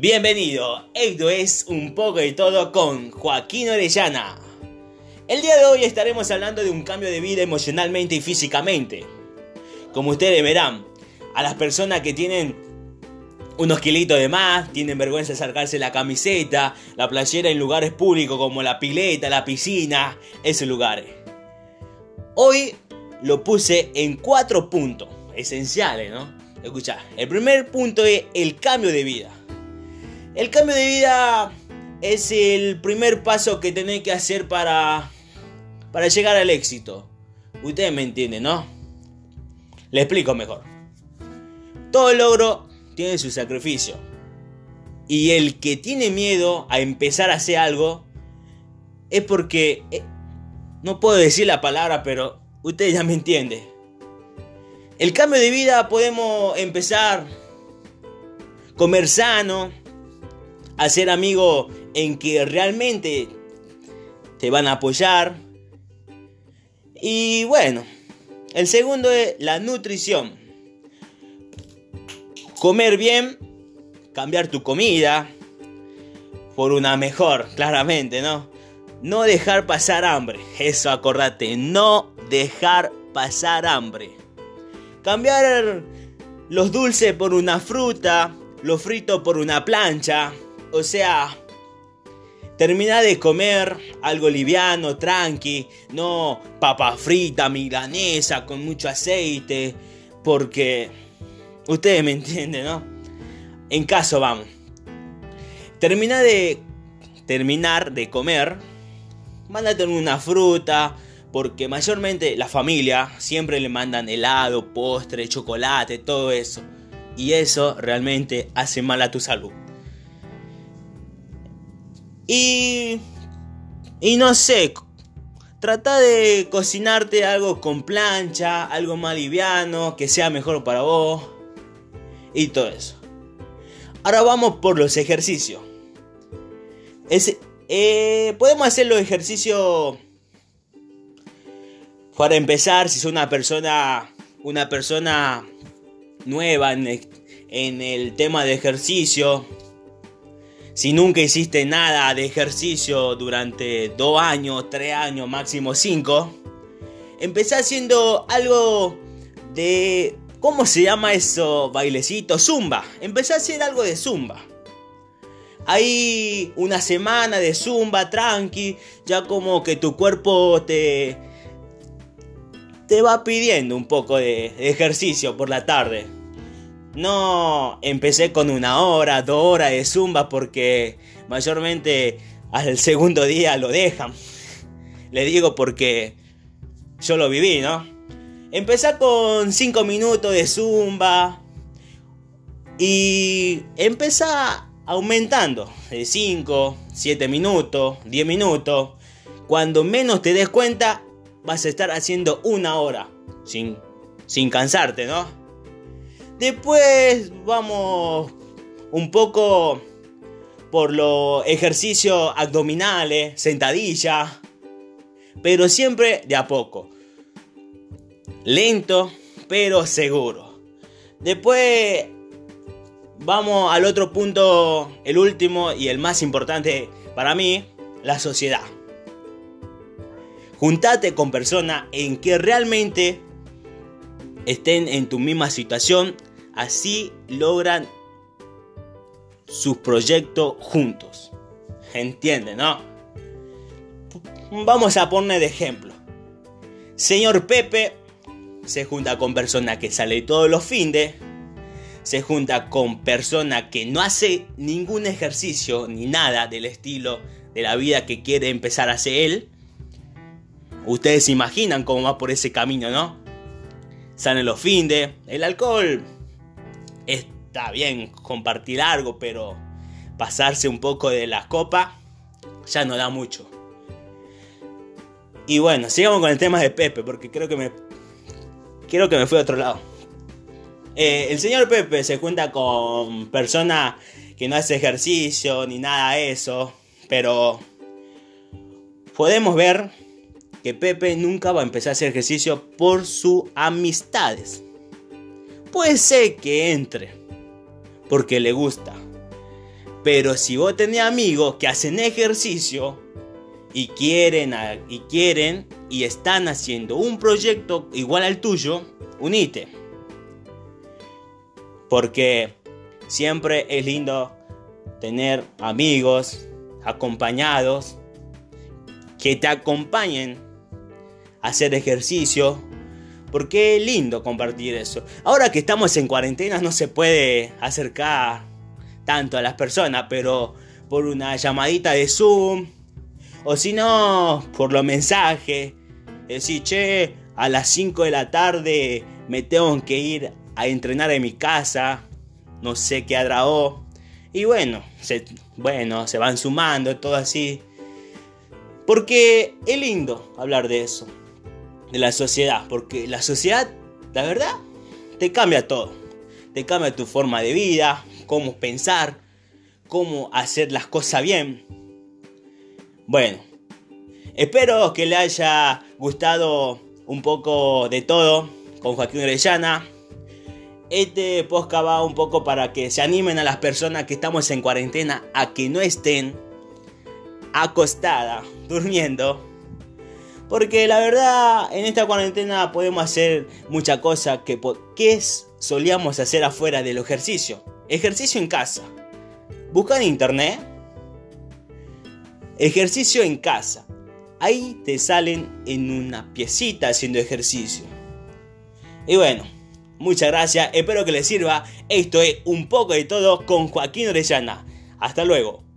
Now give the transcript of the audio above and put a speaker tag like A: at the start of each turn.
A: Bienvenido, esto es un poco de todo con Joaquín Orellana. El día de hoy estaremos hablando de un cambio de vida emocionalmente y físicamente. Como ustedes verán, a las personas que tienen unos kilitos de más, tienen vergüenza de sacarse la camiseta, la playera en lugares públicos como la pileta, la piscina, esos lugares. Hoy lo puse en cuatro puntos esenciales, ¿no? Escucha, el primer punto es el cambio de vida. El cambio de vida es el primer paso que tenés que hacer para, para llegar al éxito. Ustedes me entienden, ¿no? Le explico mejor. Todo logro tiene su sacrificio. Y el que tiene miedo a empezar a hacer algo es porque... Eh, no puedo decir la palabra, pero ustedes ya me entienden. El cambio de vida podemos empezar comer sano, hacer amigos en que realmente te van a apoyar. Y bueno, el segundo es la nutrición. Comer bien, cambiar tu comida por una mejor, claramente, ¿no? No dejar pasar hambre, eso acordate, no dejar pasar hambre. Cambiar los dulces por una fruta, los fritos por una plancha, o sea, termina de comer algo liviano, tranqui, no papa frita, milanesa con mucho aceite, porque ustedes me entienden, ¿no? En caso, vamos. Termina de terminar de comer, mándate una fruta, porque mayormente la familia siempre le mandan helado, postre, chocolate, todo eso. Y eso realmente hace mal a tu salud. Y. Y no sé. Trata de cocinarte algo con plancha, algo más liviano, que sea mejor para vos. Y todo eso. Ahora vamos por los ejercicios. Eh, podemos hacer los ejercicios. Para empezar, si sos una persona. Una persona nueva en en el tema de ejercicio si nunca hiciste nada de ejercicio durante dos años, tres años, máximo cinco, empecé haciendo algo de... ¿Cómo se llama eso? Bailecito, zumba. Empecé a hacer algo de zumba. Ahí una semana de zumba tranqui, ya como que tu cuerpo te te va pidiendo un poco de ejercicio por la tarde. No empecé con una hora, dos horas de zumba porque mayormente al segundo día lo dejan. Le digo porque yo lo viví, ¿no? Empecé con cinco minutos de zumba y empecé aumentando de 5, 7 minutos, 10 minutos. Cuando menos te des cuenta, vas a estar haciendo una hora sin, sin cansarte, ¿no? Después vamos un poco por los ejercicios abdominales, sentadilla, pero siempre de a poco. Lento, pero seguro. Después vamos al otro punto, el último y el más importante para mí, la sociedad. Juntate con personas en que realmente estén en tu misma situación Así logran sus proyectos juntos. ¿Entienden, no? Vamos a poner de ejemplo. Señor Pepe se junta con persona que sale todos los fines. Se junta con persona que no hace ningún ejercicio ni nada del estilo de la vida que quiere empezar a hacer él. Ustedes se imaginan cómo va por ese camino, ¿no? Salen los fines. El alcohol está bien compartir algo, pero pasarse un poco de la copa ya no da mucho. Y bueno, sigamos con el tema de Pepe, porque creo que me. Creo que me fui a otro lado. Eh, el señor Pepe se cuenta con personas que no hace ejercicio ni nada de eso, pero podemos ver que Pepe nunca va a empezar a hacer ejercicio por sus amistades puede ser que entre porque le gusta. Pero si vos tenés amigos que hacen ejercicio y quieren, y quieren y están haciendo un proyecto igual al tuyo, unite. Porque siempre es lindo tener amigos acompañados que te acompañen a hacer ejercicio. Porque es lindo compartir eso. Ahora que estamos en cuarentena no se puede acercar tanto a las personas, pero por una llamadita de Zoom, o si no, por los mensajes, decir, che, a las 5 de la tarde me tengo que ir a entrenar en mi casa, no sé qué adraó. Y bueno, se, bueno, se van sumando, todo así. Porque es lindo hablar de eso, de la sociedad, porque la sociedad, la verdad, te cambia todo. Te cambia tu forma de vida, cómo pensar, cómo hacer las cosas bien. Bueno, espero que le haya gustado un poco de todo con Joaquín Orellana. Este podcast va un poco para que se animen a las personas que estamos en cuarentena a que no estén acostada, durmiendo. Porque la verdad, en esta cuarentena podemos hacer muchas cosas que, que solíamos hacer afuera del ejercicio. Ejercicio en casa. Busca en internet. Ejercicio en casa. Ahí te salen en una piecita haciendo ejercicio. Y bueno, muchas gracias. Espero que les sirva. Esto es un poco de todo con Joaquín Orellana. Hasta luego.